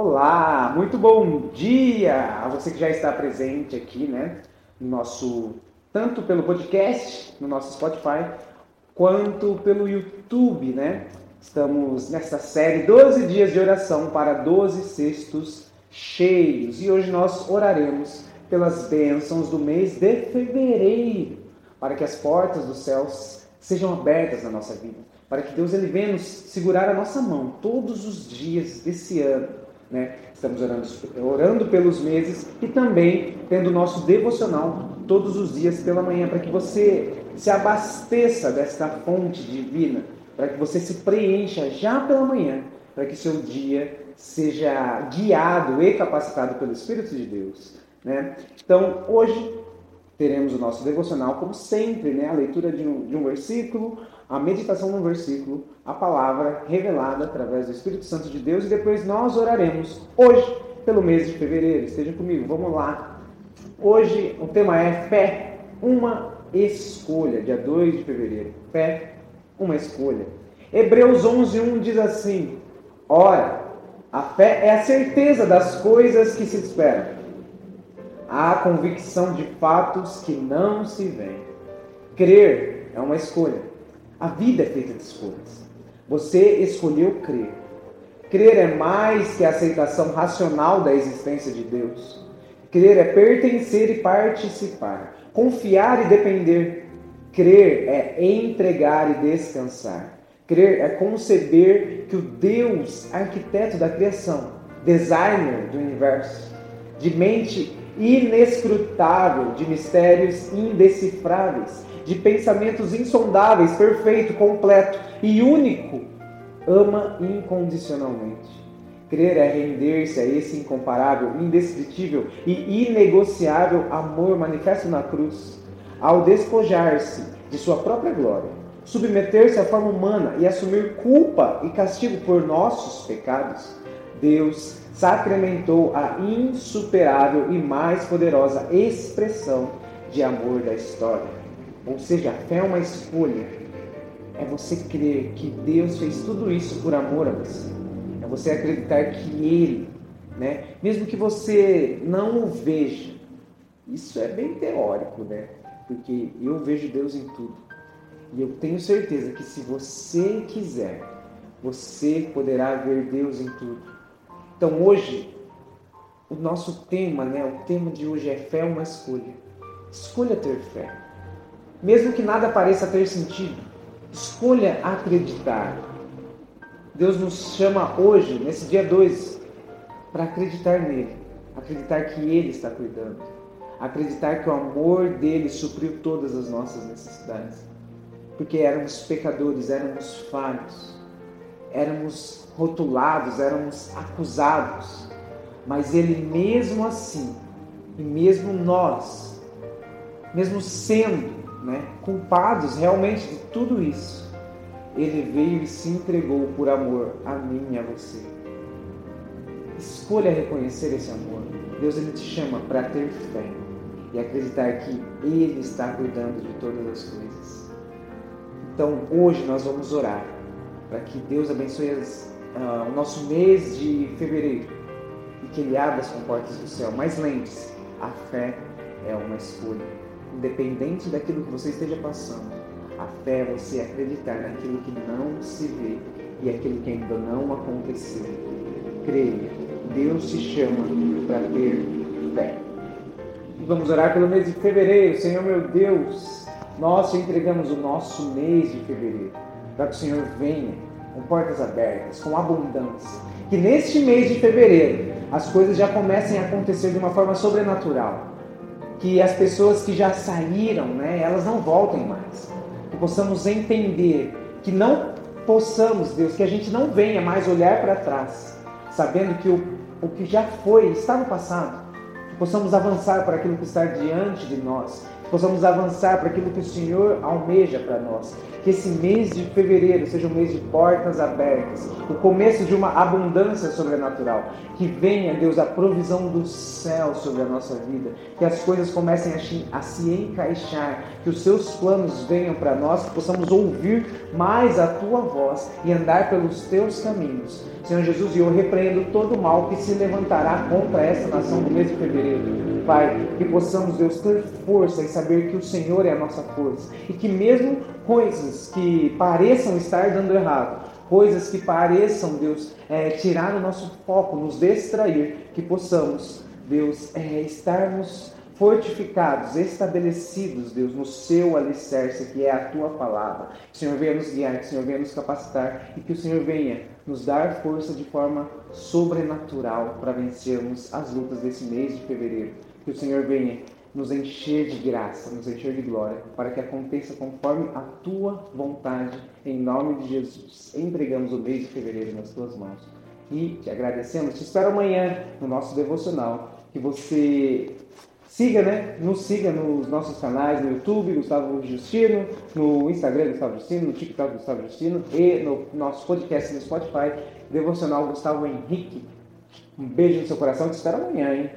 Olá, muito bom dia a você que já está presente aqui, né? No nosso tanto pelo podcast, no nosso Spotify, quanto pelo YouTube, né? Estamos nessa série 12 dias de oração para 12 cestos cheios e hoje nós oraremos pelas bênçãos do mês de fevereiro, para que as portas dos céus sejam abertas na nossa vida, para que Deus ele venha nos segurar a nossa mão todos os dias desse ano. Né? Estamos orando, orando pelos meses e também tendo nosso devocional todos os dias pela manhã, para que você se abasteça desta fonte divina, para que você se preencha já pela manhã, para que seu dia seja guiado e capacitado pelo Espírito de Deus. Né? Então, hoje teremos o nosso devocional, como sempre, né? a leitura de um, de um versículo, a meditação num versículo, a palavra revelada através do Espírito Santo de Deus e depois nós oraremos hoje pelo mês de fevereiro. Esteja comigo, vamos lá. Hoje o tema é fé, uma escolha, dia 2 de fevereiro. Fé, uma escolha. Hebreus 11:1 diz assim: Ora, a fé é a certeza das coisas que se esperam a convicção de fatos que não se veem. Crer é uma escolha. A vida é feita de escolhas. Você escolheu crer. Crer é mais que a aceitação racional da existência de Deus. Crer é pertencer e participar. Confiar e depender. Crer é entregar e descansar. Crer é conceber que o Deus, arquiteto da criação, designer do universo, de mente inescrutável, de mistérios indecifráveis, de pensamentos insondáveis, perfeito, completo e único, ama incondicionalmente. Crer é render-se a esse incomparável, indescritível e inegociável amor manifesto na cruz, ao despojar-se de sua própria glória, submeter-se à forma humana e assumir culpa e castigo por nossos pecados. Deus sacramentou a insuperável e mais poderosa expressão de amor da história. Ou seja, a fé é uma escolha. É você crer que Deus fez tudo isso por amor a você. É você acreditar que Ele, né, mesmo que você não o veja, isso é bem teórico, né? Porque eu vejo Deus em tudo. E eu tenho certeza que se você quiser, você poderá ver Deus em tudo. Então hoje, o nosso tema, né, o tema de hoje é fé é uma escolha. Escolha ter fé. Mesmo que nada pareça ter sentido, escolha acreditar. Deus nos chama hoje, nesse dia 2, para acreditar nele, acreditar que ele está cuidando, acreditar que o amor dele supriu todas as nossas necessidades. Porque éramos pecadores, éramos falhos, éramos rotulados, éramos acusados. Mas ele mesmo assim, e mesmo nós, mesmo sendo né, culpados realmente de tudo isso, ele veio e se entregou por amor a mim e a você. Escolha reconhecer esse amor. Deus ele te chama para ter fé e acreditar que Ele está cuidando de todas as coisas. Então hoje nós vamos orar para que Deus abençoe as, uh, o nosso mês de fevereiro e que Ele abra as comportas do céu. Mas lembre-se, a fé é uma escolha. Independente daquilo que você esteja passando, a fé é você acreditar naquilo que não se vê e aquilo que ainda não aconteceu. Creia, Deus te chama para ter fé. Vamos orar pelo mês de fevereiro. Senhor meu Deus, nós te entregamos o nosso mês de fevereiro, para que o Senhor venha com portas abertas, com abundância. Que neste mês de fevereiro as coisas já comecem a acontecer de uma forma sobrenatural. Que as pessoas que já saíram, né, elas não voltem mais. Que possamos entender, que não possamos, Deus, que a gente não venha mais olhar para trás, sabendo que o, o que já foi está no passado. Que possamos avançar para aquilo que está diante de nós. Possamos avançar para aquilo que o Senhor almeja para nós. Que esse mês de fevereiro seja um mês de portas abertas, o começo de uma abundância sobrenatural. Que venha, Deus, a provisão do céu sobre a nossa vida, que as coisas comecem a, se encaixar, que os seus planos venham para nós, que possamos ouvir mais a tua voz e andar pelos teus caminhos. Senhor Jesus, eu repreendo todo o mal que se levantará contra esta nação no mês de fevereiro. Pai, que possamos, Deus, ter força e saber que o Senhor é a nossa força. E que mesmo coisas que pareçam estar dando errado, coisas que pareçam, Deus, é, tirar o nosso foco, nos distrair, que possamos, Deus, é, estarmos fortificados, estabelecidos, Deus, no seu alicerce, que é a tua palavra. Que o Senhor venha nos guiar, que o Senhor venha nos capacitar e que o Senhor venha nos dar força de forma sobrenatural para vencermos as lutas desse mês de fevereiro. Que o Senhor venha nos encher de graça, nos encher de glória, para que aconteça conforme a tua vontade, em nome de Jesus. Entregamos o mês de fevereiro nas tuas mãos e te agradecemos. Te espero amanhã no nosso devocional. Que você siga, né? Nos siga nos nossos canais no YouTube, Gustavo Justino, no Instagram, Gustavo Justino, no TikTok, Gustavo Justino e no nosso podcast no Spotify, Devocional Gustavo Henrique. Um beijo no seu coração, te espero amanhã, hein?